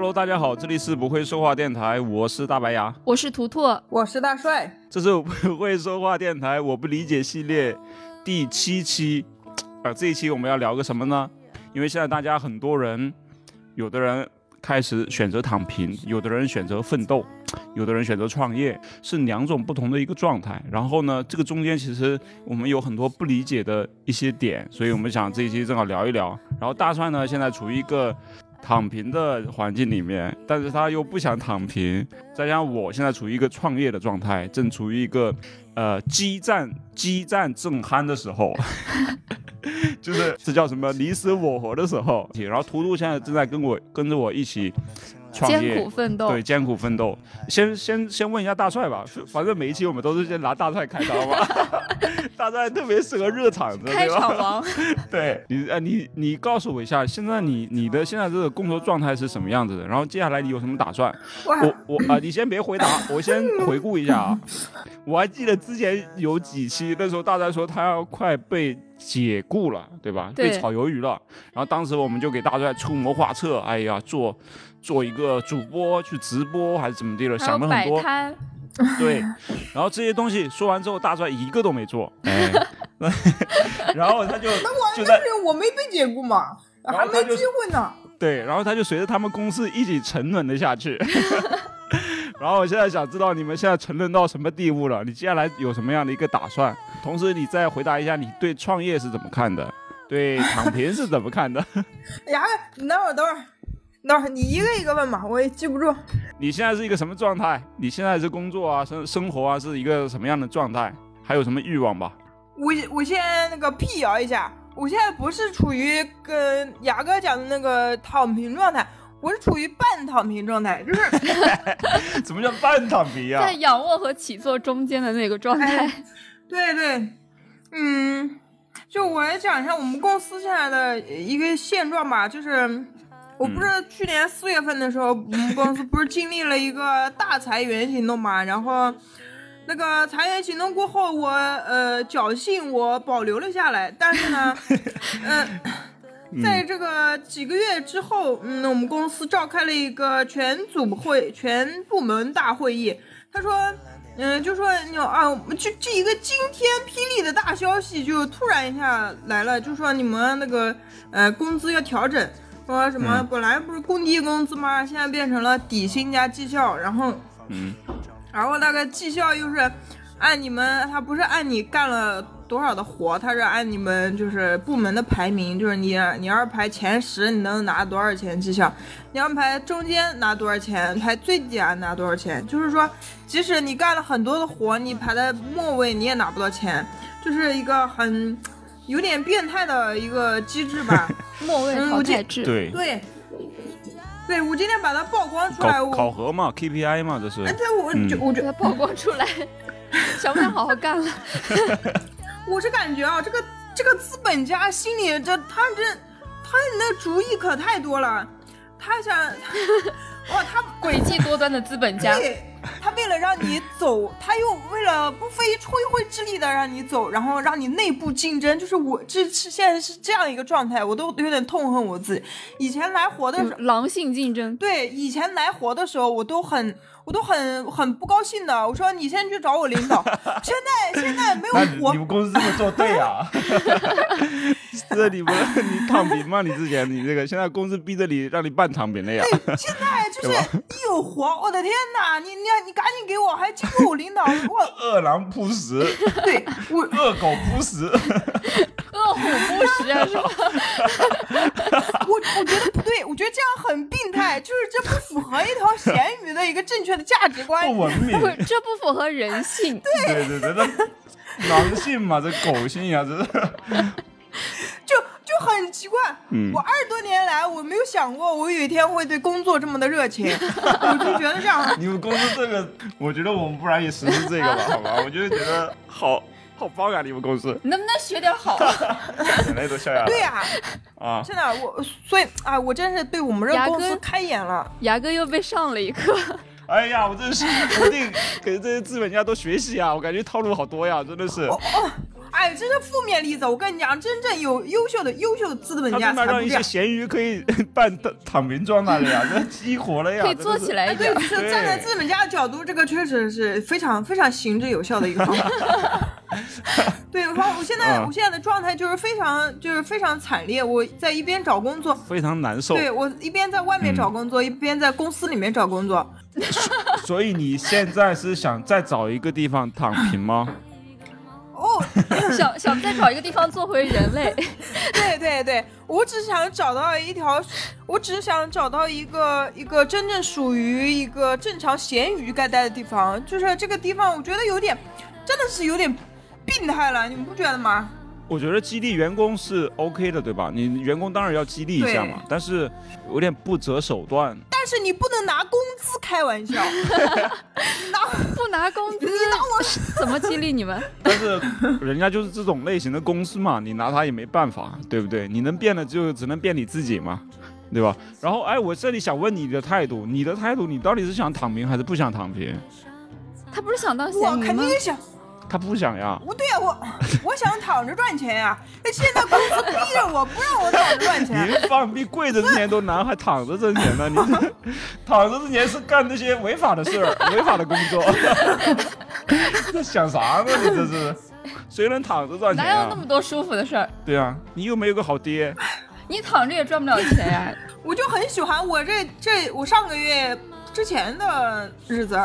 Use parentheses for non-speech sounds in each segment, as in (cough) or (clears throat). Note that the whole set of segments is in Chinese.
Hello，大家好，这里是不会说话电台，我是大白牙，我是图图，我是大帅，这是不会说话电台我不理解系列第七期。啊，这一期我们要聊个什么呢？因为现在大家很多人，有的人开始选择躺平，有的人选择奋斗，有的人选择创业，是两种不同的一个状态。然后呢，这个中间其实我们有很多不理解的一些点，所以我们想这一期正好聊一聊。然后大帅呢，现在处于一个。躺平的环境里面，但是他又不想躺平，再加上我现在处于一个创业的状态，正处于一个呃激战激战正酣的时候，(laughs) 就是这叫什么你死我活的时候。然后图图现在正在跟我跟着我一起。艰苦奋斗，对艰苦奋斗。先先先问一下大帅吧，反正每一期我们都是先拿大帅开刀嘛。(laughs) 大帅特别适合热场子，开场王。(laughs) 对你，呃，你你告诉我一下，现在你你的现在这个工作状态是什么样子的？然后接下来你有什么打算？我我啊，你先别回答，(laughs) 我先回顾一下啊。我还记得之前有几期，那时候大帅说他要快被。解雇了，对吧？被炒鱿鱼了。然后当时我们就给大帅出谋划策，哎呀，做做一个主播去直播还是怎么地了，想了很多。对，然后这些东西说完之后，大帅一个都没做。哎，(laughs) 然后他就那我就是我没被解雇嘛，还没机会呢。对，然后他就随着他们公司一起沉沦了下去。(laughs) 然后我现在想知道你们现在沉沦到什么地步了？你接下来有什么样的一个打算？同时，你再回答一下，你对创业是怎么看的？(laughs) 对躺平是怎么看的？(laughs) 哎呀，你等会儿，等会儿，等会儿，你一个一个问吧，我也记不住。你现在是一个什么状态？你现在是工作啊，生生活啊，是一个什么样的状态？还有什么欲望吧？我我先那个辟谣一下，我现在不是处于跟牙哥讲的那个躺平状态。我是处于半躺平状态，就是 (laughs) 怎么叫半躺平呀？在仰卧和起坐中间的那个状态。对对，嗯，就我来讲一下我们公司现在的一个现状吧，就是我不是去年四月份的时候，我们公司不是经历了一个大裁员行动嘛，然后那个裁员行动过后，我呃侥幸我保留了下来，但是呢，嗯。(laughs) 在这个几个月之后，嗯，我们公司召开了一个全组会、全部门大会议。他说，嗯，就说你啊，就这一个惊天霹雳的大消息，就突然一下来了，就说你们那个呃工资要调整，说什么本来不是工地工资吗？现在变成了底薪加绩效，然后，嗯，然后那个绩效又是按你们，他不是按你干了。多少的活，他是按你们就是部门的排名，就是你你要是排前十，你能拿多少钱绩效？你要排中间拿多少钱？排最底下拿多少钱？就是说，即使你干了很多的活，你排在末位，你也拿不到钱，就是一个很有点变态的一个机制吧。(laughs) 末位淘汰制。对对对，我今天把它曝光出来。考核嘛，KPI 嘛，这是。哎，对，我就我觉得曝光出来，想不想好好干了？我是感觉啊，这个这个资本家心里这他这他那主意可太多了，他想 (laughs) 哇他诡计多端的资本家，对，他为了让你走，他又为了不费吹灰之力的让你走，然后让你内部竞争，就是我这是现在是这样一个状态，我都有点痛恨我自己。以前来活的时候，狼性竞争，对，以前来活的时候我都很。我都很很不高兴的，我说你先去找我领导。(laughs) 现在现在没有活，你们公司这么做对啊？(laughs) 这你们你躺平吗？你之前你这个现在公司逼着你让你半躺平了呀？对，现在就是一有活，(laughs) 我的天哪！你你你赶紧给我，还经过我领导，我饿狼扑食，对我 (laughs) 饿狗扑食，(laughs) 饿虎扑食啊，是吧？我我觉得不对，我觉得这样很病态，就是这不符合一条咸鱼的一个正确的价值观，不文明，不，这不符合人性。对对对对，这狼性嘛，这狗性呀，这是，(laughs) 就就很奇怪。嗯，我二十多年来，我没有想过我有一天会对工作这么的热情，(laughs) 我就觉得这样。你们公司这个，我觉得我们不然也实施这个吧，好吧？我就觉得好。好棒啊！你们公司能不能学点好？眼泪都笑下来。对呀，啊，(laughs) 真的，我所以啊，我真是对我们这公司开眼了。牙哥又被上了一课。哎呀，我真是一定给这些资本家多学习啊！我感觉套路好多呀，真的是。哎，这是负面例子。我跟你讲，真正有优秀的优秀的资本家他妈让一些。咸鱼可以 (laughs) 办躺躺平状态了呀，那激活了呀，可以做起来哎，对，一点。是站在资本家的角度，这个确实是非常非常行之有效的一个方法。(laughs) 对，然后我现在、嗯我现在的状态就是非常就是非常惨烈，我在一边找工作，非常难受。对我一边在外面找工作，一边在公司里面找工作。(laughs) 所以你现在是想再找一个地方躺平吗？(laughs) 想想再找一个地方做回人类，(laughs) 对对对，我只想找到一条，我只想找到一个一个真正属于一个正常咸鱼该待的地方。就是这个地方，我觉得有点，真的是有点病态了，你们不觉得吗？我觉得激励员工是 OK 的，对吧？你员工当然要激励一下嘛，但是有点不择手段。但是你不能拿工资开玩笑，(laughs) 拿不拿工资你拿我怎么激励你们？但是人家就是这种类型的公司嘛，你拿他也没办法，对不对？你能变的就只能变你自己嘛，对吧？然后，哎，我这里想问你的态度，你的态度，你到底是想躺平还是不想躺平？他不是想当我咸鱼吗？肯定想，他不想呀，我对呀、我 (laughs) 我想躺着赚钱呀、那现在公司逼着我不让我躺着赚钱，您放屁跪着挣钱都难，还躺着挣钱呢？你这 (laughs) 躺着挣钱是干那些违法的事儿、(laughs) 违法的工作，这想啥呢？你这是谁能躺着赚钱啊哪有那？么多舒服的事儿？对啊，你又没有个好爹，你躺着也赚不了钱呀。我就很喜欢我这这我上个月之前的日子，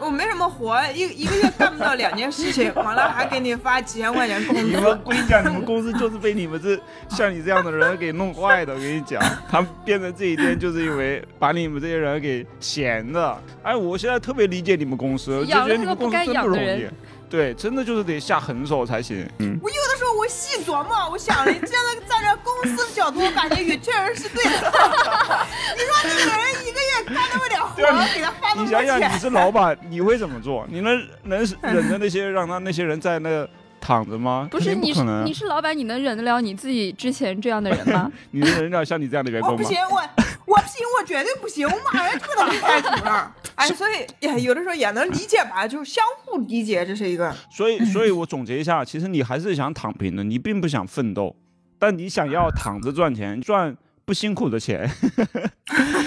我没什么活，一一个月干不到两件事情，完了还给你发几千块钱工资。你们我跟你讲，你们公司就是被你们这像你这样的人给弄坏的。我跟你讲，(laughs) 他们变成这一天，就是因为把你们这些人给闲的。哎，我现在特别理解你们公司，我就觉得你们公司真不容易。对，真的就是得下狠手才行。嗯，我有的时候我细琢磨，我想了，站在站在公司的角度，我感觉也确实是对的。(laughs) 你说这个人一个月干那么点活啊，给他发那么多你想想，你，是老板，你会怎么做？你能能忍着那些让他那些人在那躺着吗？(laughs) 不是你是你。是老板，你能忍得了你自己之前这样的人吗？(laughs) 你能忍得了像你这样的员工吗我不行？，我我不行，我绝对不行，我马上就给他们开除了。哎，所以也，有的时候也能理解吧，就是相互理解，这是一个。所以，所以我总结一下，其实你还是想躺平的，你并不想奋斗，但你想要躺着赚钱，赚不辛苦的钱，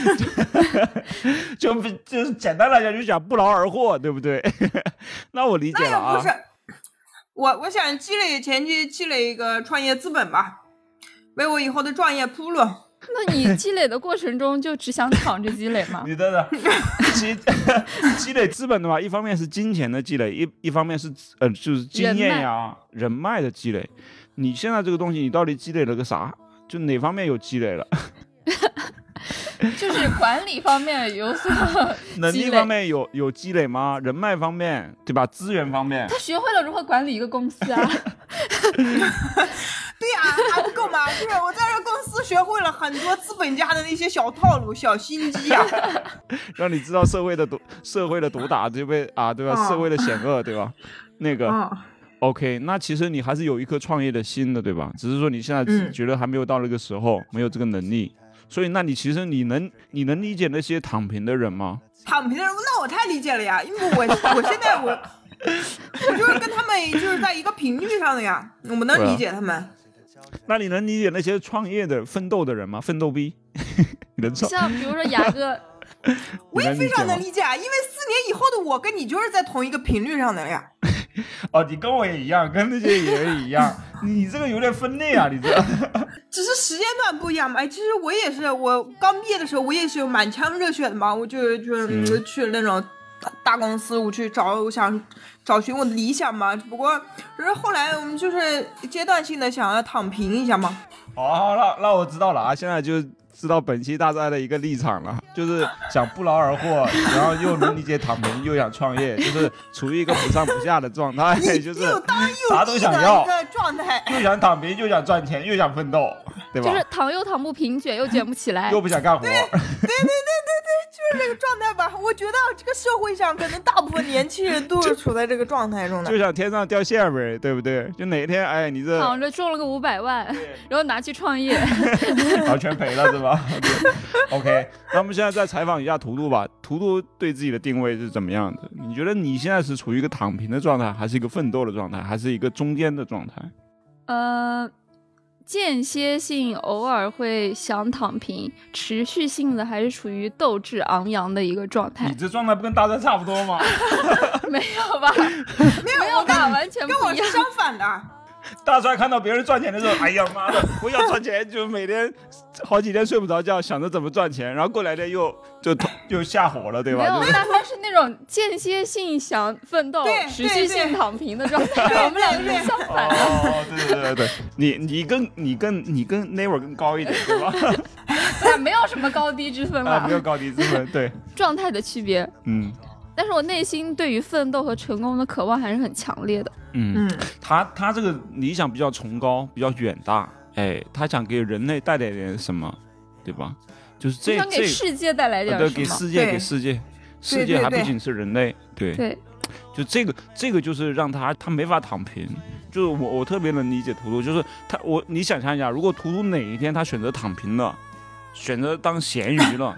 (laughs) 就不就是简单来讲，就想不劳而获，对不对？(laughs) 那我理解了啊不是。，我我想积累前期积累一个创业资本吧，为我以后的创业铺路。那你积累的过程中就只想躺着积累吗？(laughs) 你的积 (laughs) 积累资本的话，一方面是金钱的积累，一一方面是呃就是经验呀、人脉的积累。你现在这个东西，你到底积累了个啥？就哪方面有积累了？(laughs) 就是管理方面有所能力方面有有积累吗？人脉方面，对吧？资源方面，他学会了如何管理一个公司啊。对呀、还不够吗？(laughs) 就是我在这公司学会了很多资本家的那些小套路、小心机啊。(laughs) 让你知道社会的毒社会的毒打，对不对啊？对吧？啊社会的险恶，对吧？那个、啊，OK，那其实你还是有一颗创业的心的，对吧？只是说你现在嗯觉得还没有到那个时候，没有这个能力。所以，那你其实你能你能理解那些躺平的人吗？躺平的人，那我太理解了呀，因为我我现在我 (laughs) 我就是跟他们就是在一个频率上的呀，我能理解他们。那你能理解那些创业的奋斗的人吗？奋斗逼，(laughs) 你能？像比如说牙哥，(laughs) 我也非？常能理解啊，因为四年以后的我跟你就是在同一个频率上的呀。(laughs) 哦，你跟我也一样，跟那些人也一样。你这个有点分类啊，你这。只是时间段不一样嘛。哎，其实我也是，我刚毕业的时候，我也是有满腔热血的嘛，我就就、去那种大大公司，我去找，我想找寻我的理想嘛。只不过就是后来我们就是阶段性的想要躺平一下嘛。好，好，那那我知道了啊，现在就知道本期大赛的一个立场了，就是想不劳而获，然后又能理解躺平，又想创业，就是处于一个不上不下的状态，(laughs) 就是啥都想要一，个状态。又想躺平，又想赚钱，又想奋斗，对吧？就是躺又躺不平，卷又卷不起来又。不想干活，对对对对对，就是这个状态吧。我觉得这个社会上可能大部分年轻人都是处在这个状态中的就。像天上掉馅饼，对不对？就哪天哎，你这躺着中了个五百万，然后拿去创业。(laughs) 然后全赔了是吧 (laughs) 对？OK，那我们现在再采访一下图图吧。图图对自己的定位是怎么样的？你觉得你现在是处于一个躺平的状态，还是一个奋斗的状态，还是一个中间的状态？呃，间歇性偶尔会想躺平，持续性的还是处于斗志昂扬的一个状态你。这状态不跟大家差不多吗？没有吧？没有吧？(laughs) 完全不一样。跟我是相反的，大帅看到别人赚钱的时候，哎呀妈的，我要赚钱，就每天好几天睡不着觉，想着怎么赚钱，然后过两天又就又下火了，对吧？没有，大帅是那种间歇性想奋斗对，持续性躺平的状态。我们两个是相反的。哦，对对对对，你你更你更你跟 never 更高一点，对吧？(laughs) 对没有什么高低之分啊，吧没，有高低之分，对，状态的区别。嗯但是我内心对于奋斗和成功的渴望还是很强烈的。嗯，嗯，他他这个理想比较崇高，比较远大，哎，他想给人类带来点什么，对吧？就是这想给这世界带来点什么？给世界给世界，世对对对界还不仅是人类，对，对，就这个这个就是让他他没法躺平。就是我我特别能理解图图，就是他我你想象一下，如果图图哪一天他选择躺平了，选择当咸鱼了，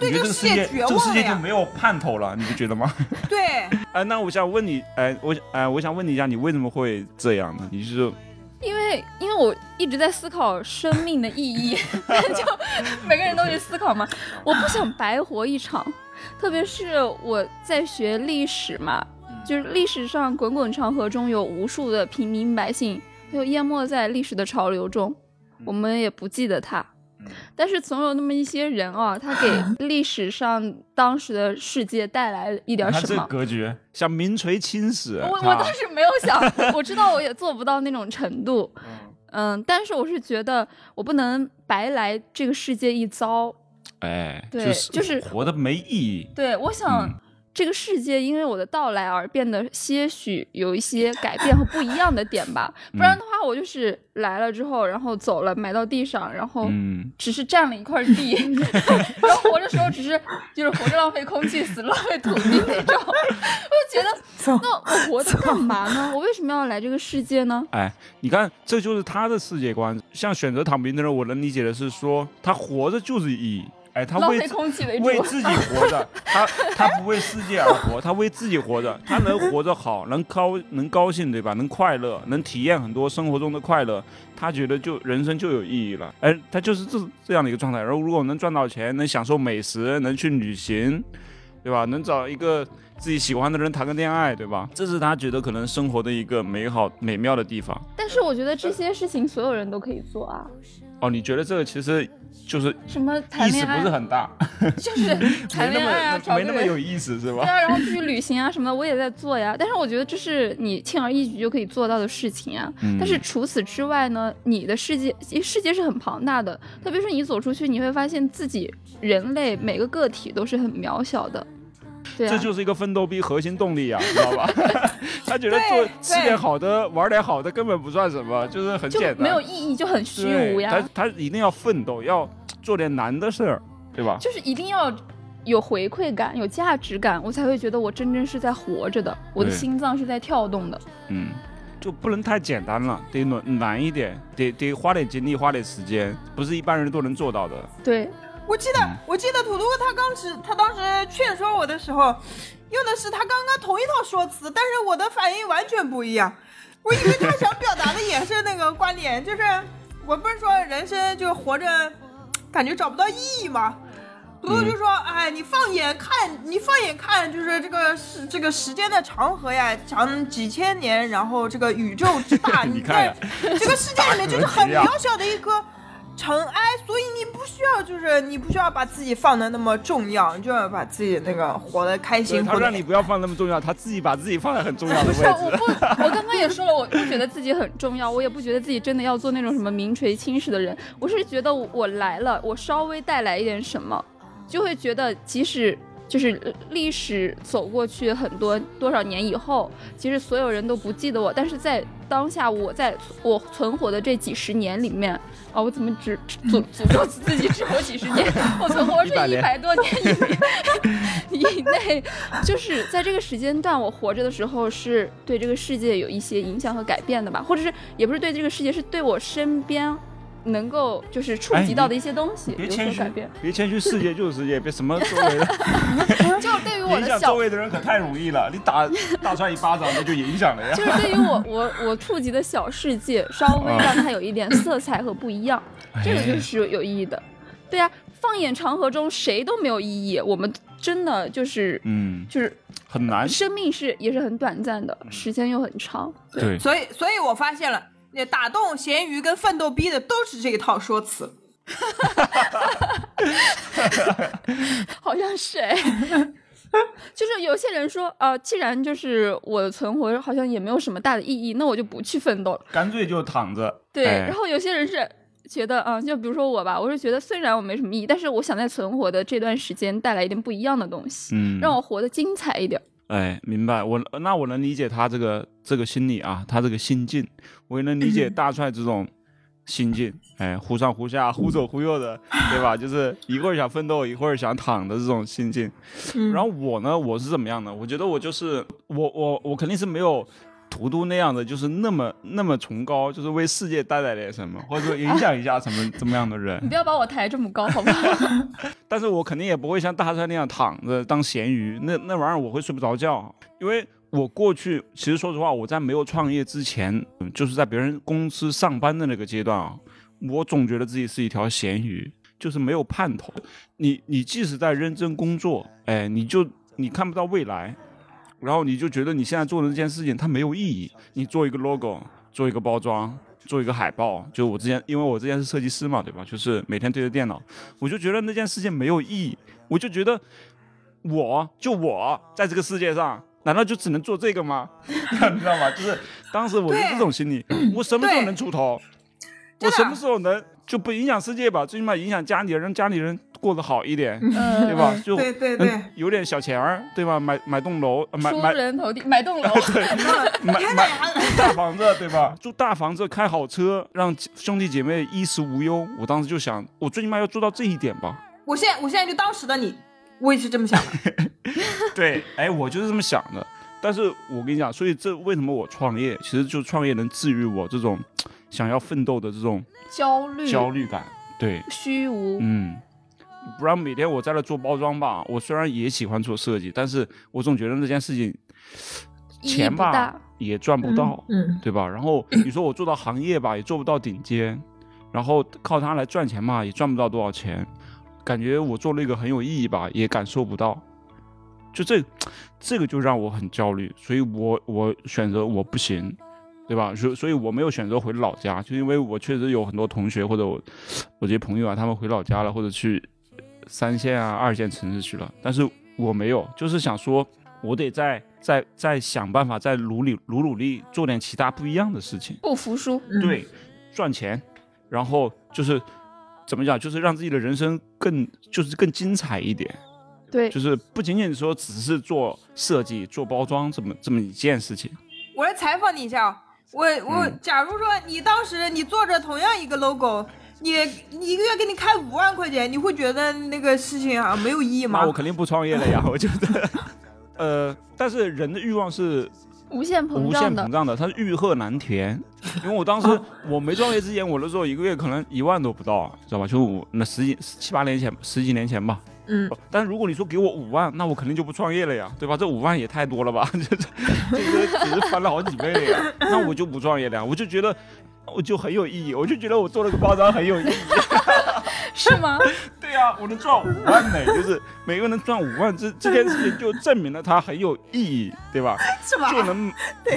对你觉得这个这个世世界这个世。界就没有盼头了，你不觉得吗？(laughs) 对，哎，那我想问你，哎，我哎，我想问你一下，你为什么会这样呢？你是因为因为我一直在思考生命的意义，(laughs) 就每个人都去思考嘛。我不想白活一场，特别是我在学历史嘛，就是历史上滚滚长河中有无数的平民百姓，就淹没在历史的潮流中，我们也不记得他。但是总有那么一些人啊，他给 (laughs) 历史上当时的世界带来一点他这什么。格局，想名垂青史。我我当时没有想，我知道我也做不到那种程度，嗯，但是我是觉得我不能白来这个世界一遭。哎，对就是就是活的没意义。对，我想嗯这个世界因为我的到来而变得些许有一些改变和不一样的点吧，(laughs) 不然的话我就是来了之后，然后走了，埋到地上，然后嗯，只是占了一块地，(laughs) 然后活着时候只是就是活着浪费空气，死了浪费土地那种，(laughs) 我就觉得那我活着干嘛呢？我为什么要来这个世界呢？哎，你看，这就是他的世界观。像选择躺平的人，我能理解的是说，他活着就是意义。哎，他为。为自己活着，他他不为世界而活，他为自己活着，他能活着好，能高能高兴，对吧？能快乐，能体验很多生活中的快乐，他觉得就人生就有意义了。哎，他就是这这样的一个状态。然后如果能赚到钱，能享受美食，能去旅行，对吧？能找一个自己喜欢的人谈个恋爱，对吧？这是他觉得可能生活的一个美好美妙的地方。但是我觉得这些事情所有人都可以做啊，哦，你觉得这个其实就是什么谈意思恋爱不是很大，(laughs) 就是谈恋爱啊，么没那么有意思，是吧？对啊，然后出去旅行啊什么的，我也在做呀。但是我觉得这是你轻而易举就可以做到的事情啊。嗯但是除此之外呢，你的世界世界是很庞大的，特别是你走出去，你会发现自己人类每个个体都是很渺小的。对啊，这就是一个奋斗逼核心动力呀、(laughs) 知道吧？(laughs) 他觉得做吃点好的、玩点好的根本不算什么，就是很简单，没有意义，就很虚无呀。他他一定要奋斗，要做点难的事儿，对吧？就是一定要有回馈感、有价值感，我才会觉得我真正是在活着的，我的心脏是在跳动的。嗯，就不能太简单了，得难难一点，得得花点精力，花点时间，不是一般人都能做到的。对，我记得，我记得图图他当时他当时劝说我的时候，用的是他刚刚同一套说辞，但是我的反应完全不一样。我以为他想表达的也是那个观点，就是 (laughs) 我不是说人生就活着，感觉找不到意义吗？图图就说：“哎，你放眼看，你放眼看，就是这个是这个时间的长河呀，长几千年，然后这个宇宙之大，(laughs) 你你看这个世界里面就是很渺小的一颗尘埃，所以你不需要，就是你不需要把自己放的那么重要，你就要把自己那个活得开心，他让你不要放那么重要，他自己把自己放在很重要的位不是，我。不，我刚刚也说了，我不觉得自己很重要，我也不觉得自己真的要做那种什么名垂青史的人。我是觉得我来了，我稍微带来一点什么，就会觉得即使就是呃历史走过去很多多少年以后，其实所有人都不记得我，但是在当下，我在我存活的这几十年里面，啊，我怎么只诅诅咒自己只活几十年？(laughs) 我存活这100年一百多年以 (laughs) 以内，就是在这个时间段，我活着的时候是对这个世界有一些影响和改变的吧，或者是也不是对这个世界，是对我身边能够就是触及到的一些东西有别谦虚所改变。，别谦虚，世界就是世界，别什么周围的就对于我影响的小 (laughs) 周围的人可太容易了，你打大川一巴掌那就影响了呀。就是对于我我我触及的小世界，稍微让它有一点色彩和不一样，这个就是有有意义的。对啊，放眼长河中，谁都没有意义。我们真的就是嗯，就是很难。生命是也是很短暂的，时间又很长。对，所以，所以我发现了，那打动咸鱼跟奋斗逼的都是这一套说辞。(laughs) 好像是哎。就是有些人说，呃，既然就是我的存活好像也没有什么大的意义，那我就不去奋斗了。干脆就躺着。对，哎然后有些人是觉得，啊、就比如说我吧，我是觉得虽然我没什么意义，但是我想在存活的这段时间带来一点不一样的东西，嗯，让我活得精彩一点。哎，明白。我那我能理解他这个这个心理啊，他这个心境，我也能理解大帅这种心境。哎，忽上忽下，忽左忽右的，(laughs) 对吧？就是一会儿想奋斗，一会儿想躺的这种心境。嗯然后我呢，我是怎么样的？我觉得我就是我我我肯定是没有。图图那样的，就是那么那么崇高，就是为世界带来点什么，(laughs) 或者说影响一下什么怎么样的人 (laughs) 你。不要把我抬这么高，好不好？(laughs) 但是我肯定也不会像大帅那样躺着当咸鱼，那那玩意儿我会睡不着觉，因为我过去其实说实话，我在没有创业之前，嗯就是在别人公司上班的那个阶段啊，我总觉得自己是一条咸鱼，就是没有盼头。你你即使在认真工作，哎，你就你看不到未来，然后你就觉得你现在做的这件事情它没有意义。你做一个 logo，做一个包装，做一个海报，就我之前因为我之前是设计师嘛，对吧？就是每天对着电脑，我就觉得那件事情没有意义，我就觉得我就我在这个世界上，难道就只能做这个吗？(laughs) 你知道吗？就是当时我是这种心理，我什么时候能出头？我什么时候能就不影响世界吧？最起码影响家里人，让家里人过得好一点，嗯，对吧？就对对对嗯，有点小钱儿，对吧？买买栋楼，呃买人头地，买栋楼。(laughs) (laughs) 买买住大房子，对吧？住大房子，开好车，让兄弟姐妹衣食无忧。我当时就想，我最起码要做到这一点吧。我现在我现在就当时的你，我也是这么想的。(laughs) 对，哎，我就是这么想的。但是我跟你讲，所以这为什么我创业，其实就创业能治愈我这种想要奋斗的这种焦虑、焦虑感。对，虚无，嗯，不然每天我在那做包装吧，我虽然也喜欢做设计，但是我总觉得那件事情钱吧。也赚不到，嗯，对吧？然后 (clears throat) 你说我做到行业吧，也做不到顶尖，然后靠它来赚钱嘛，也赚不到多少钱，感觉我做了一个很有意义吧，也感受不到。就这，这个就让我很焦虑，所以我我选择我不行，对吧？所所以我没有选择回老家，就因为我确实有很多同学或者我我这些朋友啊，他们回老家了，或者去三线啊、二线城市去了，但是我没有，就是想说，我得再再再想办法，再努力努努力做点其他不一样的事情，不服输，嗯对，赚钱，然后就是怎么讲，就是让自己的人生更就是更精彩一点。对，就是不仅仅说只是做设计、做包装这么这么一件事情。我来采访你一下啊，我我嗯假如说你当时你做着同样一个 logo，你你一个月给你开五万块钱，你会觉得那个事情啊没有意义吗那我？肯定不创业了呀，(laughs) 我觉得。呃，但是人的欲望是无限膨胀的限膨胀的，它是欲壑难填。因为我当时我没创业之前，我那时候一个月可能一万都不到，知道吧？就我那十几七八年前，十几年前吧。嗯，但是如果你说给我五万，那我肯定就不创业了呀，对吧？这五万也太多了吧？这 (laughs) 这这个只是翻了好几倍了呀，那我就不创业了呀。我就觉得我就很有意义，我就觉得我做了个包装很有意义。(laughs) 是吗？(laughs) 对啊、我能赚五万呢，就是每个人能赚五万，这 (laughs) 这件事情就证明了它很有意义，对吧？是吧？就能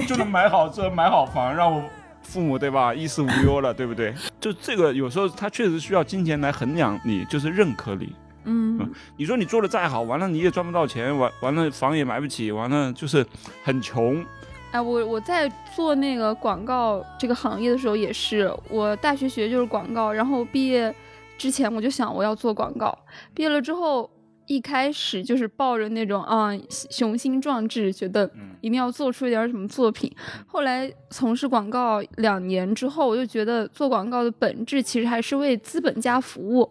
就能买好车、买好房，让我父母对吧衣食无忧了，对不对？就这个有时候他确实需要金钱来衡量你，就是认可你。嗯，你说你做的再好，完了你也赚不到钱，完完了房也买不起，完了就是很穷。哎，我我在做那个广告这个行业的时候也是，我大学学就是广告，然后毕业之前我就想我要做广告，毕业了之后一开始就是抱着那种啊雄心壮志，觉得一定要做出一点什么作品。后来从事广告两年之后，我就觉得做广告的本质其实还是为资本家服务。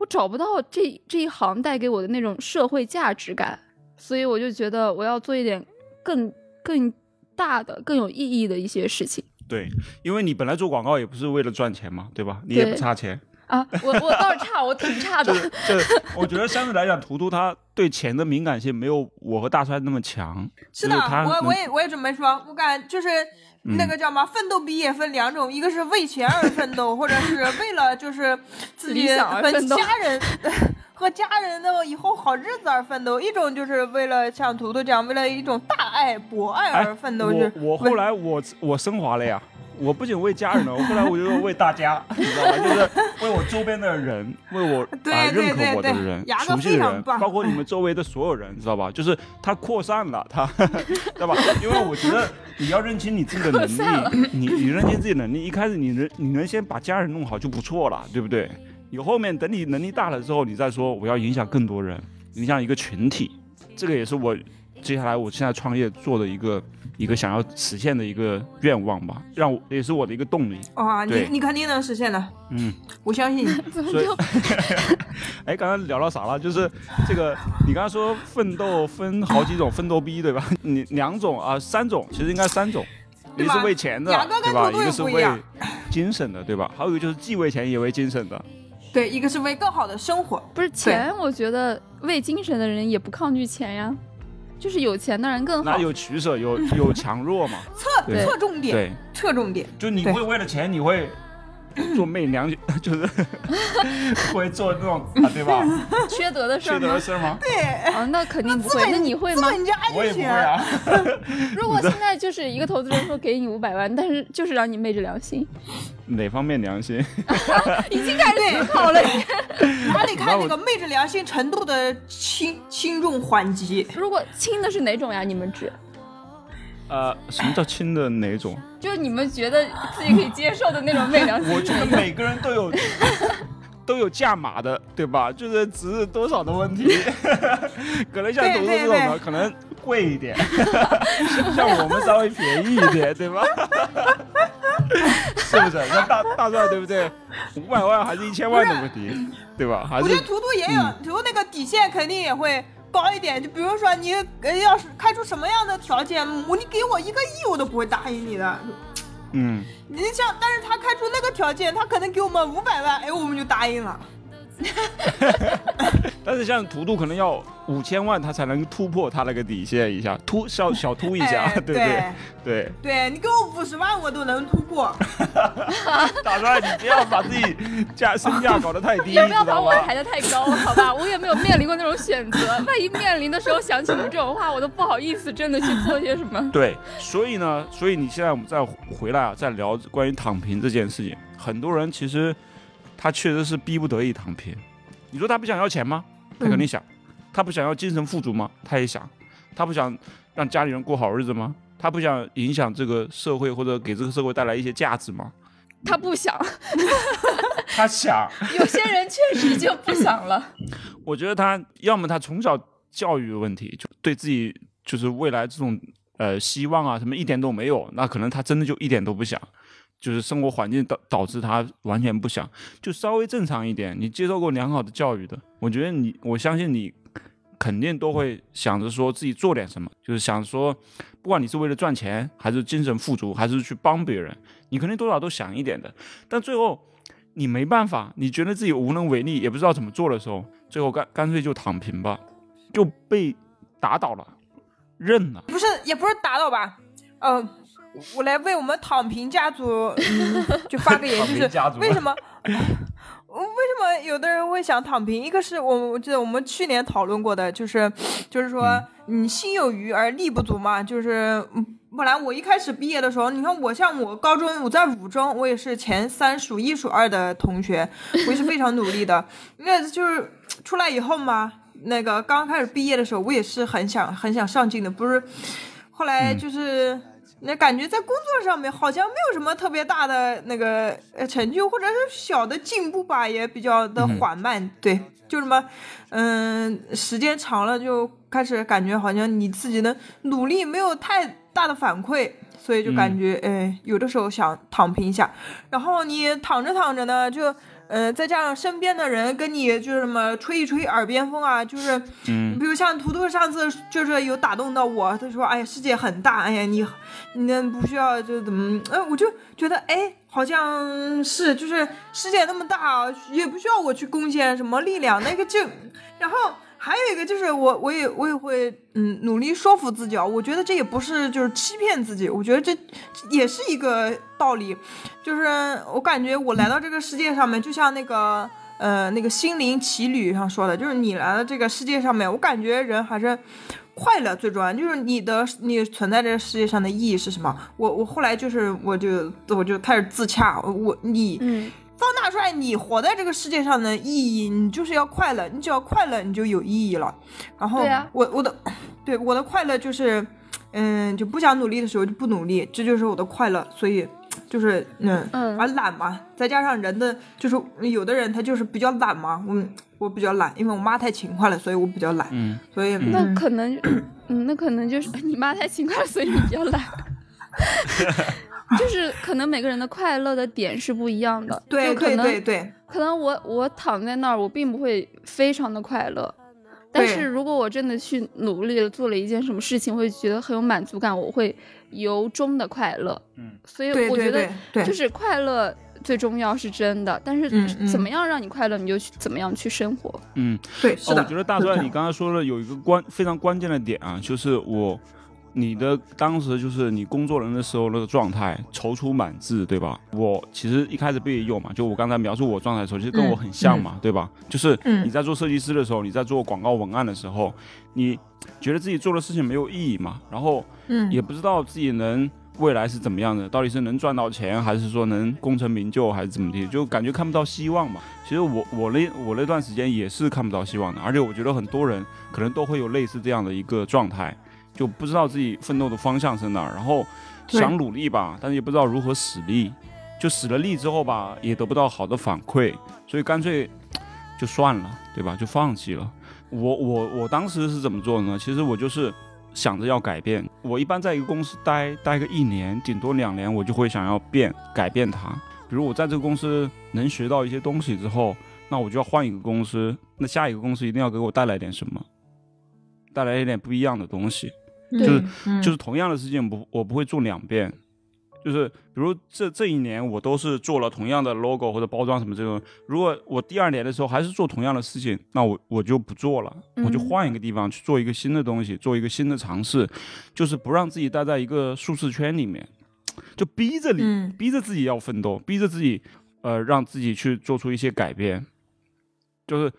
我找不到这这一行带给我的那种社会价值感，所以我就觉得我要做一点更更大的、更有意义的一些事情。对，因为你本来做广告也不是为了赚钱嘛，对吧？你也不差钱。啊，我我倒是差，我挺差的。就我觉得相对来讲，图图他对钱的敏感性没有我和大帅那么强。是的，我我也我也准备说，我感就是那个叫什么，奋斗比也分两种，一个是为钱而奋斗，或者是为了就是自己和家人和家人的以后好日子而奋斗，一种就是为了像图图这样，为了一种大爱博爱哎而奋斗，就是我后来我我升华了呀。我不仅为家人了，我后来我就为大家，(laughs) 你知道吧？就是为我周边的人，为我对啊、对认可我的对对人、熟悉的人，包括你们周围的所有人，知道吧？(laughs) 就是他扩散了，他，(laughs) 知道吧？因为我觉得你要认清你自己的能力，你你认清自己能力，一开始你能你能先把家人弄好就不错了，对不对？你后面等你能力大了之后，你再说我要影响更多人，影响一个群体，这个也是我接下来我现在创业做的一个一个想要实现的一个愿望吧，让我也是我的一个动力。哇，你你肯定能实现的，嗯，我相信你。(laughs) 所以，(laughs) 哎，刚刚聊到啥了？就是这个，你刚刚说奋斗分好几种，奋斗逼对吧？(laughs) 你两种啊，三种，其实应该三种，一个是为钱的对吧？一个是为不一样精神的，对吧？还有一个就是既为钱也为精神的。对，一个是为更好的生活，不是钱，我觉得为精神的人也不抗拒钱呀，就是有钱的人更好那。有取舍，有有强弱嘛？侧侧重点，对，侧重点。就你会为了钱，你会做媚娘，(laughs) 就是 (laughs) 会做那种啊，对吧？(laughs) 缺德的事缺德的儿吗？事儿吗？对，啊，那肯定不资会。那本你会吗？我也不会。啊。如果现在就是一个投资人说给你五百万，但是就是让你昧着良心，哪方面良心？已经开始思考了。还得看那个昧着良心程度的轻轻重缓急。如果轻的是哪种呀？你们指？呃，什么叫轻的哪种？就是你们觉得自己可以接受的那种昧良心。(laughs) 我觉得每个人都有 (laughs) 都有价码的，对吧？就是值是多少的问题。可能像对图图这种的，可能贵一点，(laughs) 像我们稍微便宜一点，对吧？是不是？那大大帅对不对？五百万还是一千万的问题，对吧？还是我觉得图图也有，图图那个底线肯定也会高一点。就比如说你呃要是开出什么样的条件，我你给我一个亿我都不会答应你的。嗯，你像，但是他开出那个条件，他可能给我们五百万，哎，我们就答应了。(laughs) 但是像图图可能要五千万，他才能突破他那个底线一下，突小小突一下，哎对不 (laughs) 对？对。对你给我五十万，我都能突破。大帅，你不要把自己价身价搞得太低，(laughs) 也不要？把我抬得太高，好吧？我也没有面临过那种选择，万一面临的时候想起你们这种话，我都不好意思真的去做些什么。(laughs) 对，所以呢，所以你现在我们再回来啊，再聊关于躺平这件事情，很多人其实他确实是逼不得已躺平。你说他不想要钱吗？他肯定想。他不想要精神富足吗？他也想。他不想让家里人过好日子吗？他不想影响这个社会或者给这个社会带来一些价值吗？他不想 (laughs) (laughs) 他想。有些人确实就不想了。我觉得他要么他从小教育的问题，就对自己就是未来这种呃希望啊什么一点都没有，那可能他真的就一点都不想，就是生活环境导导致他完全不想，就稍微正常一点，你接受过良好的教育的，我觉得你我相信你肯定都会想着说自己做点什么，就是想说不管你是为了赚钱，还是精神富足，还是去帮别人，你肯定多少都想一点的，但最后。你没办法，你觉得自己无能为力，也不知道怎么做的时候，最后干干脆就躺平吧，就被打倒了，认了。不是，也不是打倒吧？呃，我来为我们躺平家族，嗯，就发个言，(laughs) 就是为什么？(laughs) 为什么有的人会想躺平？一个是我我记得我们去年讨论过的，就是就是说，你心有余而力不足嘛。就是嗯本来我一开始毕业的时候，你看我像我高中我在五中，我也是前三数一数二的同学，我也是非常努力的。那就是出来以后嘛，那个刚开始毕业的时候，我也是很想很想上进的，不是。后来就是。那感觉在工作上面好像没有什么特别大的那个呃成就，或者是小的进步吧，也比较的缓慢。对，就什么，嗯，时间长了就开始感觉好像你自己的努力没有太大的反馈，所以就感觉，哎，有的时候想躺平一下。然后你躺着躺着呢，就。呃，再加上身边的人跟你就是什么吹一吹耳边风啊，就是，嗯，比如像图图上次就是有打动到我，他说，哎呀，世界很大，哎呀，你，你那不需要就怎么，哎，我就觉得，哎，好像是，就是世界那么大，也不需要我去贡献什么力量，那个就，然后。还有一个就是我，我也我也会嗯努力说服自己啊。我觉得这也不是就是欺骗自己，我觉得这也是一个道理。就是我感觉我来到这个世界上面，就像那个呃那个心灵奇旅上说的，就是你来到这个世界上面，我感觉人还是快乐最重要。就是你的你存在这个世界上的意义是什么？我我后来就是我就我就开始自洽，我你嗯。放大出来，你活在这个世界上的意义，你就是要快乐，你只要快乐，你就有意义了。然后我我的，对我的快乐就是，嗯，就不想努力的时候就不努力，这就是我的快乐。所以就是嗯嗯，而懒嘛，再加上人的就是有的人他就是比较懒嘛，嗯，我比较懒，因为我妈太勤快了，所以我比较懒。嗯，所以那可能，嗯，那可能就是你妈太勤快了，所以你比较懒。(laughs) 就是可能每个人的快乐的点是不一样的，(laughs) 对对对对，可能我我躺在那儿，我并不会非常的快乐，但是如果我真的去努力了做了一件什么事情，会觉得很有满足感，我会由衷的快乐。嗯，所以我觉得就是快乐最重要是真的，但是怎么样让你快乐，你就去怎么样去生活。嗯，对，是的。我觉得大帅，你刚刚说了有一个关非常关键的点啊，就是我。你的当时就是你工作人的时候那个状态，踌躇满志，对吧？我其实一开始不也有嘛，就我刚才描述我状态的时候，其实跟我很像嘛，对吧？就是你在做设计师的时候，你在做广告文案的时候，你觉得自己做的事情没有意义嘛，然后也不知道自己能未来是怎么样的，到底是能赚到钱，还是说能功成名就，还是怎么地，就感觉看不到希望嘛。其实我我那我那段时间也是看不到希望的，而且我觉得很多人可能都会有类似这样的一个状态。就不知道自己奋斗的方向是哪儿，然后想努力吧，但是也不知道如何使力，就使了力之后吧，也得不到好的反馈，所以干脆就算了，对吧？就放弃了。我我我当时是怎么做的呢？其实我就是想着要改变。我一般在一个公司待待个一年，顶多两年，我就会想要变改变它。比如我在这个公司能学到一些东西之后，那我就要换一个公司，那下一个公司一定要给我带来点什么，带来一点不一样的东西。就是就是同样的事情，不我不会做两遍。就是比如这这一年我都是做了同样的 logo 或者包装什么这种，如果我第二年的时候还是做同样的事情，那我我就不做了，我就换一个地方去做一个新的东西，做一个新的尝试，就是不让自己待在一个舒适圈里面，就逼着你逼着自己要奋斗，逼着自己呃让自己去做出一些改变。就是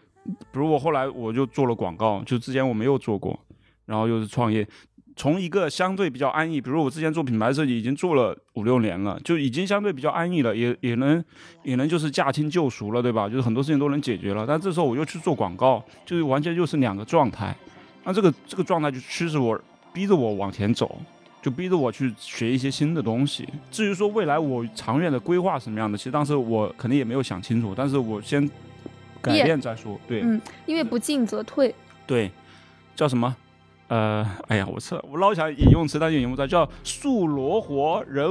比如我后来我就做了广告，就之前我没有做过，然后又是创业。从一个相对比较安逸，比如我之前做品牌设计已经做了五六年了，就已经相对比较安逸了，也也能也能就是驾轻就熟了，对吧？就是很多事情都能解决了。但这时候我又去做广告，就是完全就是两个状态。那这个这个状态就驱使我，逼着我往前走，就逼着我去学一些新的东西。至于说未来我长远的规划什么样的，其实当时我肯定也没有想清楚。但是我先改变再说。对，嗯，因为不进则退。对，叫什么？呃，哎呀，我操！我老想引用词，但引用不出来，叫“树挪活，人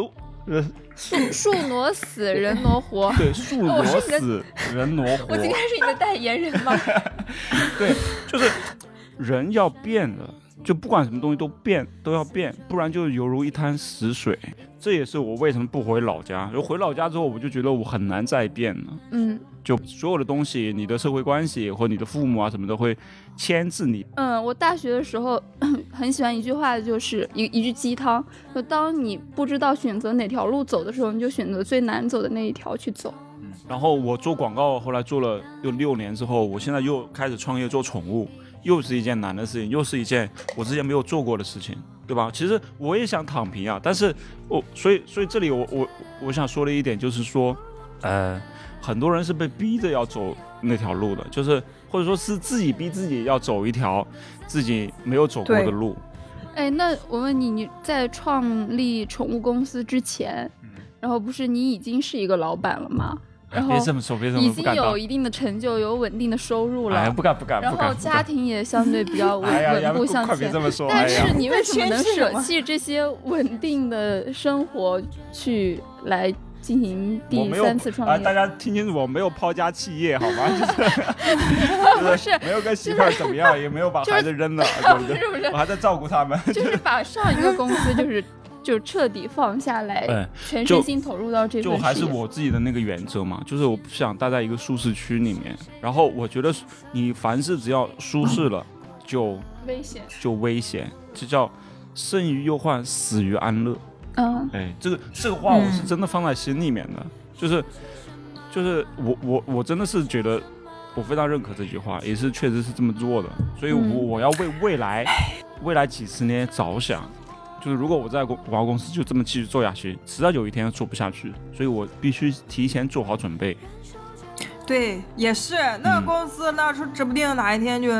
人树树挪死，人挪活”。对，树挪死，人挪活。我今天 (laughs) 是你的代言人吗？(laughs) 对，就是人要变的，就不管什么东西都变，都要变，不然就犹如一滩死水。这也是我为什么不回老家。就回老家之后，我就觉得我很难再变了。嗯。就所有的东西，你的社会关系或你的父母啊什么的会牵制你。嗯，我大学的时候 (coughs) 很喜欢一句话，就是一一句鸡汤，就当你不知道选择哪条路走的时候，你就选择最难走的那一条去走。嗯，然后我做广告，后来做了又六年之后，我现在又开始创业做宠物，又是一件难的事情，又是一件我之前没有做过的事情，对吧？其实我也想躺平啊，但是我所以所以这里我我我想说的一点就是说，呃。很多人是被逼着要走那条路的，就是或者说是自己逼自己要走一条自己没有走过的路。哎，那我问你，你在创立宠物公司之前，然后不是你已经是一个老板了吗？然后别这么说，别这么已经说不敢当有。一定的成就，有稳定的收入了，哎，不敢不敢然后家庭也相对比较稳稳步向前快别这。么说。但是你为什么能舍弃这些稳定的生活，去来进行第三次创业，大？家听清楚，我没有抛家弃业，好吗？(laughs) 就是不是，没有跟媳妇儿怎么样，也没有把孩子扔了，(laughs) 对不对？是不是我还在照顾他们。就是把上一个公司就是就彻底放下来，哎全身心投入到这份就还是我自己的那个原则嘛，就是我不想待在一个舒适区里面。然后我觉得你凡事只要舒适了，就危险。就危险，这叫生于忧患，死于安乐。嗯哎，这个这个话我是真的放在心里面的，就是就是我我我真的是觉得我非常认可这句话，也是确实是这么做的，所以我、嗯我要为未来未来几十年着想。就是如果我在公广告公司就这么继续做下去，迟早有一天做不下去，所以我必须提前做好准备。对，也是那嗯个公司，那时候指不定哪一天就，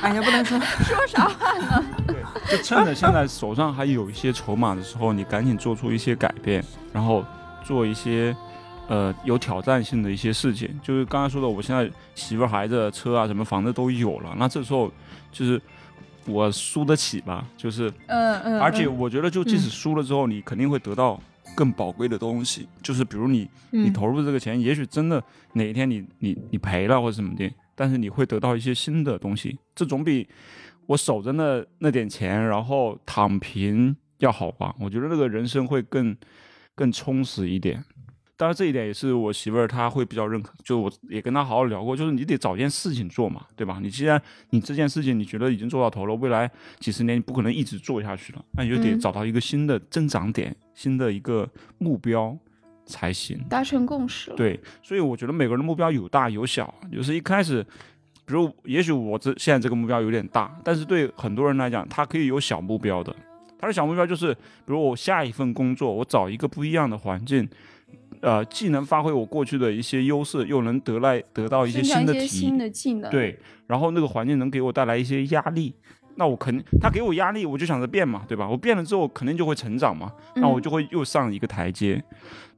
哎呀，不能说。(laughs) 说啥话呢？(laughs) 对就趁着现在手上还有一些筹码的时候，你赶紧做出一些改变，然后做一些呃有挑战性的一些事情。就是刚才说的，我现在媳妇儿、孩子、车啊什么房子都有了，那这时候就是我输得起吧，就是嗯嗯，而且嗯我觉得，就即使输了之后，你肯定会得到更宝贵的东西，就是比如你你嗯投入这个钱，也许真的哪一天你你你赔了或者怎么的，但是你会得到一些新的东西，这总比我守着那那点钱然后躺平要好吧？我觉得那个人生会更更充实一点。当然，这一点也是我媳妇儿她会比较认可，就我也跟她好好聊过，就是你得找件事情做嘛，对吧？你既然你这件事情你觉得已经做到头了，未来几十年你不可能一直做下去了，那你就得嗯找到一个新的增长点、新的一个目标才行。达成共识。对，所以我觉得每个人的目标有大有小，就是一开始，比如也许我这现在这个目标有点大，但是对很多人来讲，他可以有小目标的。他的小目标就是，比如我下一份工作，我找一个不一样的环境，呃，既能发挥我过去的一些优势，又能得来得到一些新的体新的技能。，对，然后那个环境能给我带来一些压力，那我肯定他给我压力，我就想着变嘛，对吧？我变了之后肯定就会成长嘛，那我就会又上一个台阶，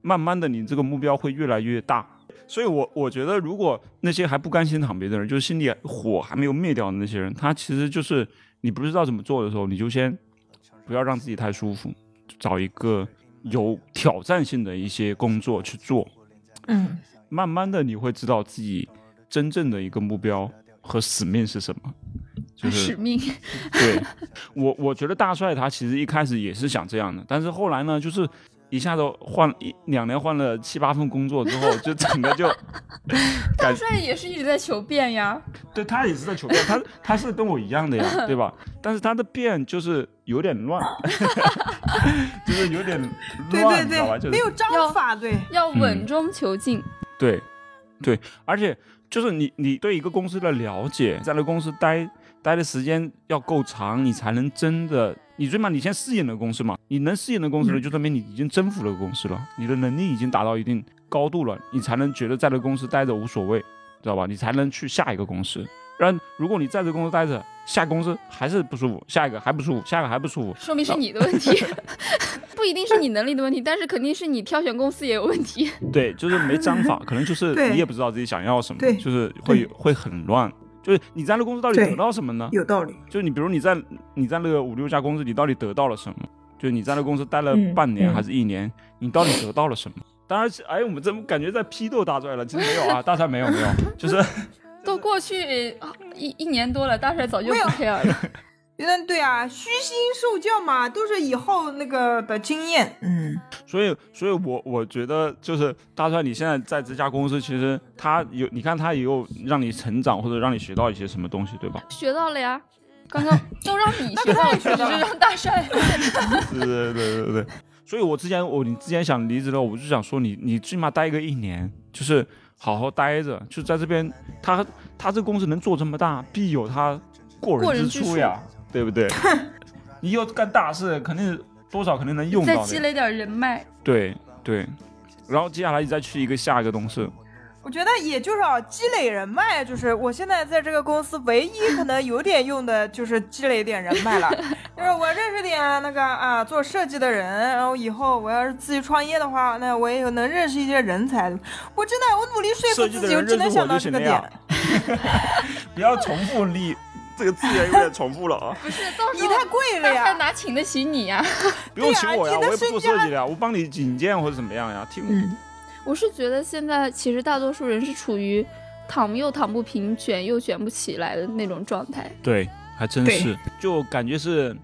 慢慢的你这个目标会越来越大。所以我我觉得，如果那些还不甘心躺平的人，就是心里火还没有灭掉的那些人，他其实就是你不知道怎么做的时候，你就先不要让自己太舒服，找一个有挑战性的一些工作去做，嗯，慢慢的你会知道自己真正的一个目标和使命是什么。就是使命。对我，我觉得大帅他其实一开始也是想这样的，但是后来呢，就是一下子换一两年换了七八份工作之后，就 (laughs) 整个就 (laughs) 大帅也是一直在求变呀。对他也是在求变，他 (laughs) 他是跟我一样的呀，对吧？但是他的变就是有点乱，就是有点乱，对对，是没有章法，对，要嗯稳中求进。对，对，而且就是你你对一个公司的了解，在那公司待待的时间要够长，你才能真的，你最起码你先适应了公司嘛，你能适应了公司了，就说明你已经征服了公司了，你的能力已经达到一定高度了，你才能觉得在这个公司待着无所谓，知道吧？你才能去下一个公司。不然，如果你在这公司待着，下公司还是不舒服，下一个还不舒服，下一个还不舒服，说明是你的问题，(laughs) 不一定是你能力的问题，但是肯定是你挑选公司也有问题。对，就是没章法，(laughs) 可能就是你也不知道自己想要什么，就是会会很乱。就是你在那公司到底得到什么呢？有道理。就是你比如你在你在那个五六家公司，你到底得到了什么？就是你在那公司待了半年还是一年，你到底得到了什么？当然是，哎，我们怎么感觉在批斗大帅了？其实没有啊，(laughs) 大帅没有没有，就是都过去啊一一年多了，大帅早就不 care 了。嗯，对啊，虚心受教嘛，都是以后那个的经验。嗯，所以，所以我我觉得就是大帅，你现在在这家公司，其实他有，你看他也有让你成长或者让你学到一些什么东西，对吧？学到了呀，刚刚都让你 (laughs) 学到了，只是让大帅。(laughs) 对对对对对。所以我之前我你之前想离职了，我就想说你你最起码待个一年，就是好好待着，就在这边，他他这公司能做这么大，必有他过人之处呀，对不对？(laughs) 你要干大事，肯定多少肯定能用到。再积累点人脉，对对，然后接下来你再去一个下一个东西，我觉得也就是啊，积累人脉，就是我现在在这个公司唯一可能有点用的，就是积累点人脉了。(laughs) 就是我认识点那个啊做设计的人，然后以后我要是自己创业的话，那我也有能认识一些人才。我真的，我努力说服自己，我只能想到这个点。(laughs) 不要重复你这个资源有点重复了啊！(laughs) 不是，到时你太贵了呀，哪请得起你呀？(laughs) 不用请我呀，我也不做设计的呀，我帮你引荐或者怎么样呀？听。我是觉得现在其实大多数人是处于躺又躺不平、卷又卷不起来的那种状态。对，还真是，就感觉是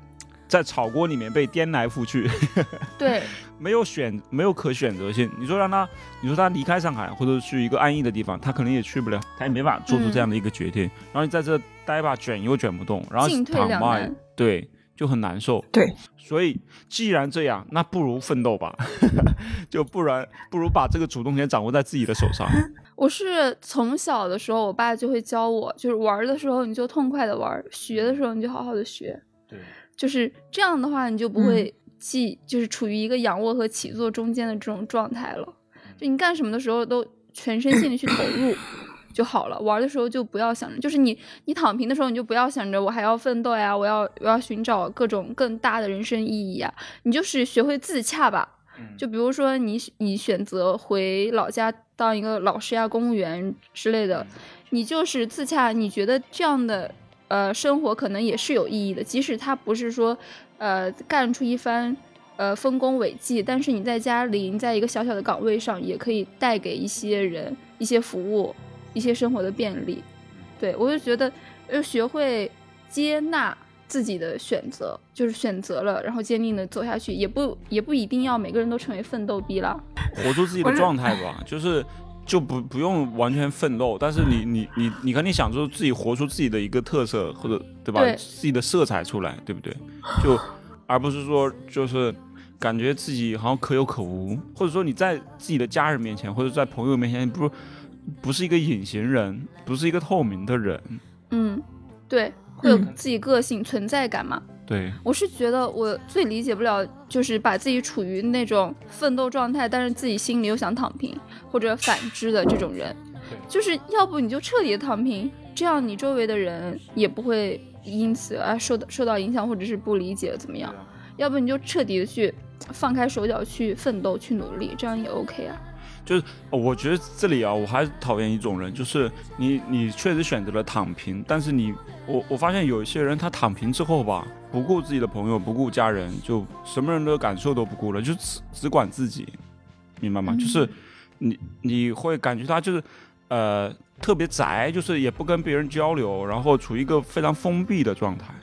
在炒锅里面被颠来覆去。(laughs) 对，没有选，没有可选择性。你说让他，你说他离开上海或者去一个安逸的地方，他可能也去不了，他也没法做出这样的一个决定。然后你在这待吧，卷又卷不动，然后躺吧，对。就很难受，对，所以既然这样，那不如奋斗吧，(laughs) 就不然不如把这个主动权掌握在自己的手上。(laughs) 我是从小的时候，我爸就会教我，就是玩的时候你就痛快的玩，学的时候你就好好的学，对，就是这样的话，你就不会既就是处于一个仰卧和起坐中间的这种状态了，就你干什么的时候都全身心的去投入。(coughs) 就好了，玩的时候就不要想着，就是你你躺平的时候，你就不要想着我还要奋斗呀，我要我要寻找各种更大的人生意义呀，你就是学会自洽吧。就比如说你你选择回老家当一个老师呀、公务员之类的，你就是自洽，你觉得这样的呃生活可能也是有意义的，即使它不是说呃干出一番呃丰功伟绩，但是你在家里，你在一个小小的岗位上，也可以带给一些人一些服务。一些生活的便利，对我就觉得要学会接纳自己的选择，就是选择了，然后坚定的走下去，也不也不一定要每个人都成为奋斗逼了，活出自己的状态吧，就是就不不用完全奋斗，但是你你你你肯定想说自己活出自己的一个特色或者对吧，自己的色彩出来，对不对？(sighs) 就而不是说就是感觉自己好像可有可无，或者说你在自己的家人面前或者在朋友面前不。不是一个隐形人，不是一个透明的人。嗯，对，会有自己个性存在感嘛？对，我是觉得我最理解不了，就是把自己处于那种奋斗状态，但是自己心里又想躺平，或者反之的这种人。就是要不你就彻底的躺平，这样你周围的人也不会因此啊受到受到影响，或者是不理解怎么样？要不你就彻底的去放开手脚去奋斗去努力，这样也 OK 啊。就是我觉得这里啊，我还是讨厌一种人，就是你你确实选择了躺平，但是你我我发现有一些人他躺平之后吧，不顾自己的朋友，不顾家人，就什么人的感受都不顾了，就只只管自己，明白吗？就是你你会感觉他就是呃特别宅，就是也不跟别人交流，然后处于一个非常封闭的状态。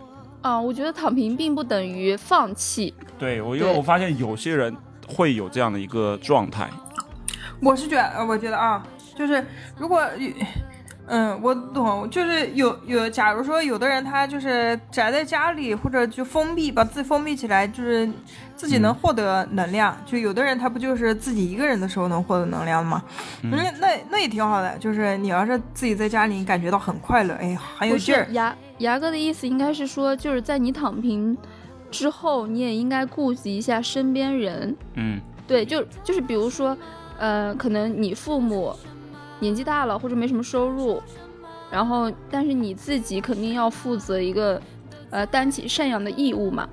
啊，我觉得躺平并不等于放弃。对我，因为我发现有些人会有这样的一个状态。我是觉得，我觉得啊，就是如果，嗯，我懂，就是有有，假如说有的人他就是宅在家里，或者就封闭，把自己封闭起来，就是自己能获得能量。就有的人他不就是自己一个人的时候能获得能量吗？那那那也挺好的。就是你要是自己在家里，你感觉到很快乐，哎，很有劲儿。牙牙哥的意思应该是说，就是在你躺平之后，你也应该顾及一下身边人。嗯，对，就就是比如说。呃，可能你父母年纪大了，或者没什么收入，然后但是你自己肯定要负责一个呃担起赡养的义务嘛。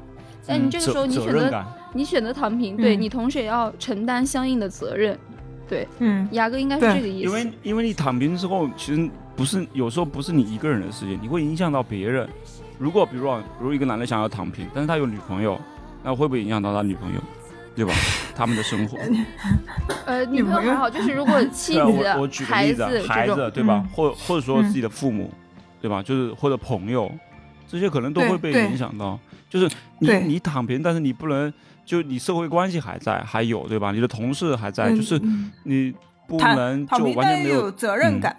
但你这个时候你选择你选择躺平，对你同时也要承担相应的责任。对，嗯，牙哥应该是这个意思。因为因为你躺平之后，其实不是有时候不是你一个人的事情，你会影响到别人。如果比如说，如一个男的想要躺平，但是他有女朋友，那会不会影响到他女朋友？对吧？他们的生活，呃，(laughs) 女朋友还好，就是如果妻子、孩子、孩子，对吧？或或者说自己的父母，对吧？就是或者朋友，这些可能都会被影响到。就是你你躺平，但是你不能，就你社会关系还在，还有对吧？你的同事还在，就是你不能就完全没有责任感。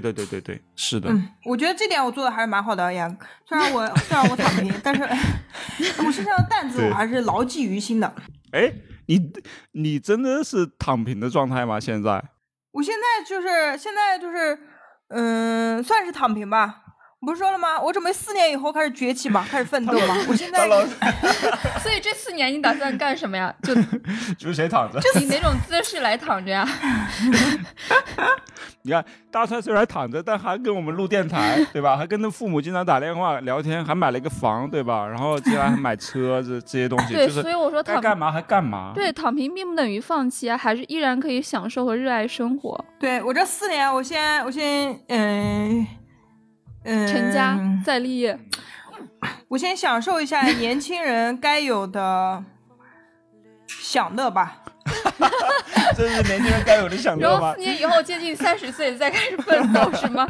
对对对对对，是的。嗯，我觉得这点我做的还是蛮好的呀。虽然我虽然我躺平，但是 (laughs) 我身上的担子我还是牢记于心的。哎，你你真的是躺平的状态吗？现在？我现在就是现在就是，嗯，算是躺平吧。不是说了吗？我准备四年以后开始崛起嘛，开始奋斗嘛。我现在，(laughs) 所以这四年你打算干什么呀？就 (laughs) 就是谁躺着？就以哪种姿势来躺着呀？(laughs) 你看大川虽然躺着，但还跟我们录电台，对吧？还跟他父母经常打电话聊天，还买了一个房，对吧？然后接下来还买车，这这些东西，对，就是所以我说躺该干嘛还干嘛。对躺平并不等于放弃啊，还是依然可以享受和热爱生活。对我这四年，我先我先嗯嗯成家再立业，我先享受一下 (laughs) 年轻人该有的享乐吧。(laughs) 这是年轻人该有的享乐吗然后四？年以后接近三十岁再开始奋斗，(laughs) 是吗？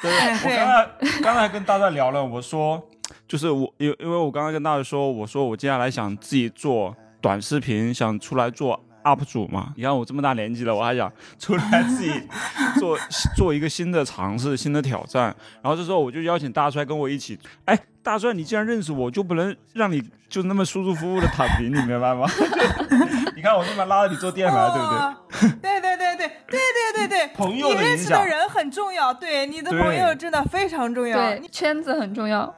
对，我刚才刚才跟大帅聊了，我说就是我因因为我刚刚跟大帅说，我说我接下来想自己做短视频，想出来做 UP 主嘛。你看我这么大年纪了，我还想出来自己 (laughs) 做做一个新的尝试、新的挑战。然后这时候我就邀请大帅跟我一起，哎，大帅，你既然认识我，就不能让你就那么舒舒服服的躺平，你明白吗？(laughs) 你看我这么拉着你做电台，对不对？哦对对对对对对对对，(laughs) 朋友你认的影响识的人很重要，对你的朋友真的非常重要。对，圈子很重要。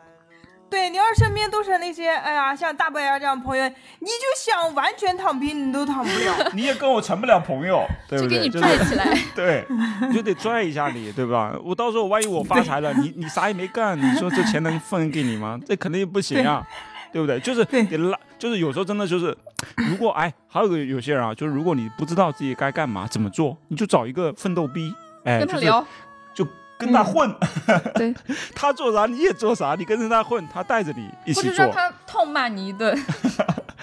对，你要是身边都是那些，哎呀，像大白牙这样朋友，你就想完全躺平，你都躺不了。(laughs) 你也跟我成不了朋友，(laughs) 对不对？就给你拽起来，(laughs) 对，你就得拽一下你，对吧？我到时候万一我发财了，你你啥也没干，你说这钱能分给你吗？这肯定不行啊，对不对？就是对得拉，就是有时候真的就是，如果哎，还有个有些人啊，就是如果你不知道自己该干嘛怎么做，你就找一个奋斗逼，哎，跟他聊。就跟他混，对，(laughs) 他做啥你也做啥，你跟着他混，他带着你一起做他痛骂你一顿。(laughs)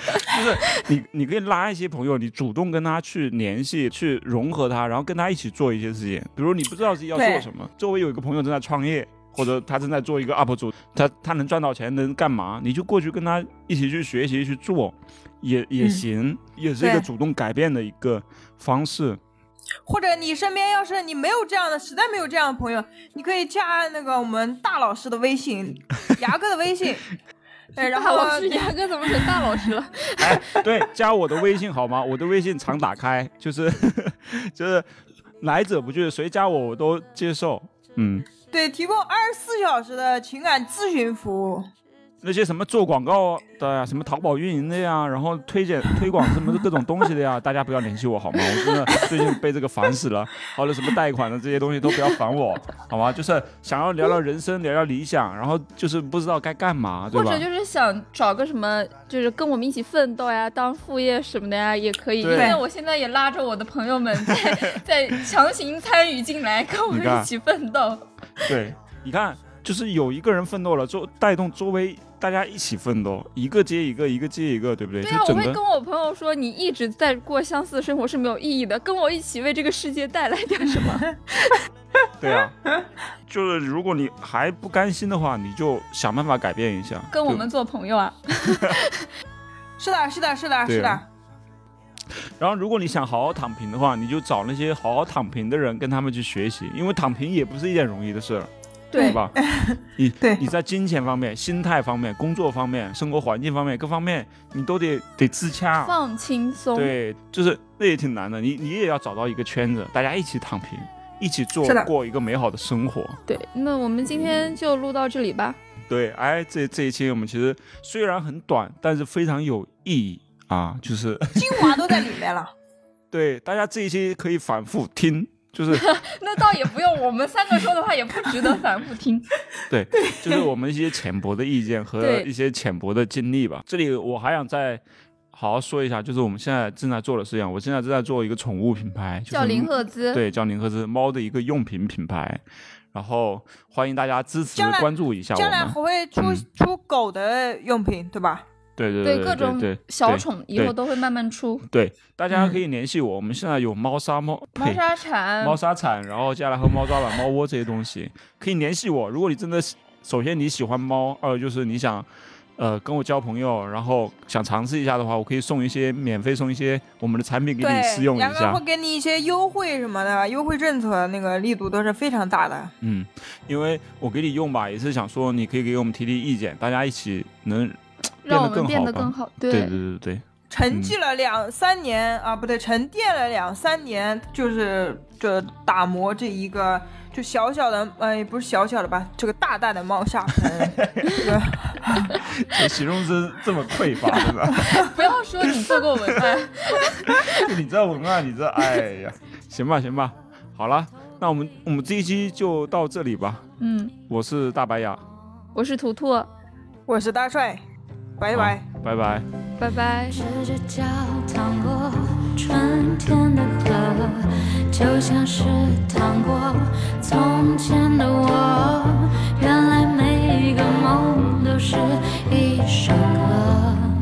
就是你你可以拉一些朋友，你主动跟他去联系，去融合他，然后跟他一起做一些事情。比如你不知道自己要做什么，周围有一个朋友正在创业，或者他正在做一个 UP 主，他他能赚到钱，能干嘛？你就过去跟他一起去学习去做，也也嗯行，也是一个主动改变的一个方式。或者你身边要是你没有这样的，实在没有这样的朋友，你可以加那个我们大老师的微信，牙哥的微信。(laughs) 对，然后老师，牙哥怎么成大老师了？(laughs) 哎，对，加我的微信好吗？我的微信常打开，就是 (laughs) 就是来者不拒，谁加我我都接受。嗯。对提供二十四小时的情感咨询服务。那些什么做广告的呀，什么淘宝运营的呀，然后推荐推广什么各种东西的呀，大家不要联系我好吗？我真的最近被这个烦死了。好了，什么贷款的这些东西都不要烦我，好吗？就是想要聊聊人生，聊聊理想，然后就是不知道该干嘛，对吧或者？就是想找个什么，就是跟我们一起奋斗呀，当副业什么的呀，也可以。因为我现在也拉着我的朋友们在 (laughs) 在强行参与进来，跟我们一起奋斗。对，你看，就是有一个人奋斗了，周带动周围大家一起奋斗，一个接一个，一个接一个，对不对？对啊，我会跟我朋友说，你一直在过相似的生活是没有意义的，跟我一起为这个世界带来点什么。(laughs) 对啊，就是如果你还不甘心的话，你就想办法改变一下，跟我们做朋友啊。(laughs) 是的，是的，是的，是的。然后，如果你想好好躺平的话，你就找那些好好躺平的人，跟他们去学习，因为躺平也不是一件容易的事儿，对吧？(laughs) 你对你在金钱方面、心态方面、工作方面、生活环境方面各方面，你都得得自洽。放轻松。对，就是那也挺难的。你你也要找到一个圈子，大家一起躺平，一起做过一个美好的生活。对，那我们今天就录到这里吧。对，哎，这这一期我们其实虽然很短，但是非常有意义啊，就是精华都在里面了。(laughs) 对大家这一期可以反复听，就是 (laughs) 那倒也不用，我们三个说的话也不值得反复听。(laughs) 对，就是我们一些浅薄的意见和一些浅薄的经历吧。这里我还想再好好说一下，就是我们现在正在做的事情。我现在正在做一个宠物品牌，就是叫林赫兹，对，叫林赫兹猫的一个用品品牌。然后欢迎大家支持关注一下我将来还。会出、嗯出狗的用品，对吧？对对对对各种小宠以后都会慢慢出。对，大家嗯可以联系我。我们现在有猫砂猫猫砂铲，猫砂铲，然后接下来和猫抓板、猫窝这些东西，可以联系我。如果你真的，首先你喜欢猫，二就是你想，呃，跟我交朋友，然后想尝试一下的话，我可以送一些免费送一些我们的产品给你试，用一下会。给你一些优惠什么的，优惠政策那个力度都是非常大的。嗯，因为我给你用吧，也是想说你可以给我们提提意见，大家一起能让我们变得更好吧。变得更好。对对。对对沉寂了两三年、啊，不对，沉淀了两三年，就是这打磨这一个就小小的，哎，不是小小的吧，这个大大的猫砂盆，(laughs) 这个这形容词这么匮乏，真的。不要说你做过文案，(laughs) 就你这文案，你这，哎呀，行吧行吧，好了，那我们我们这一期就到这里吧。嗯，我是大白牙，我是图图，我是大帅，拜拜，拜拜，拜拜。赤着脚趟过春天的河，就像是趟过从前的我。原来每一个梦都是一首歌。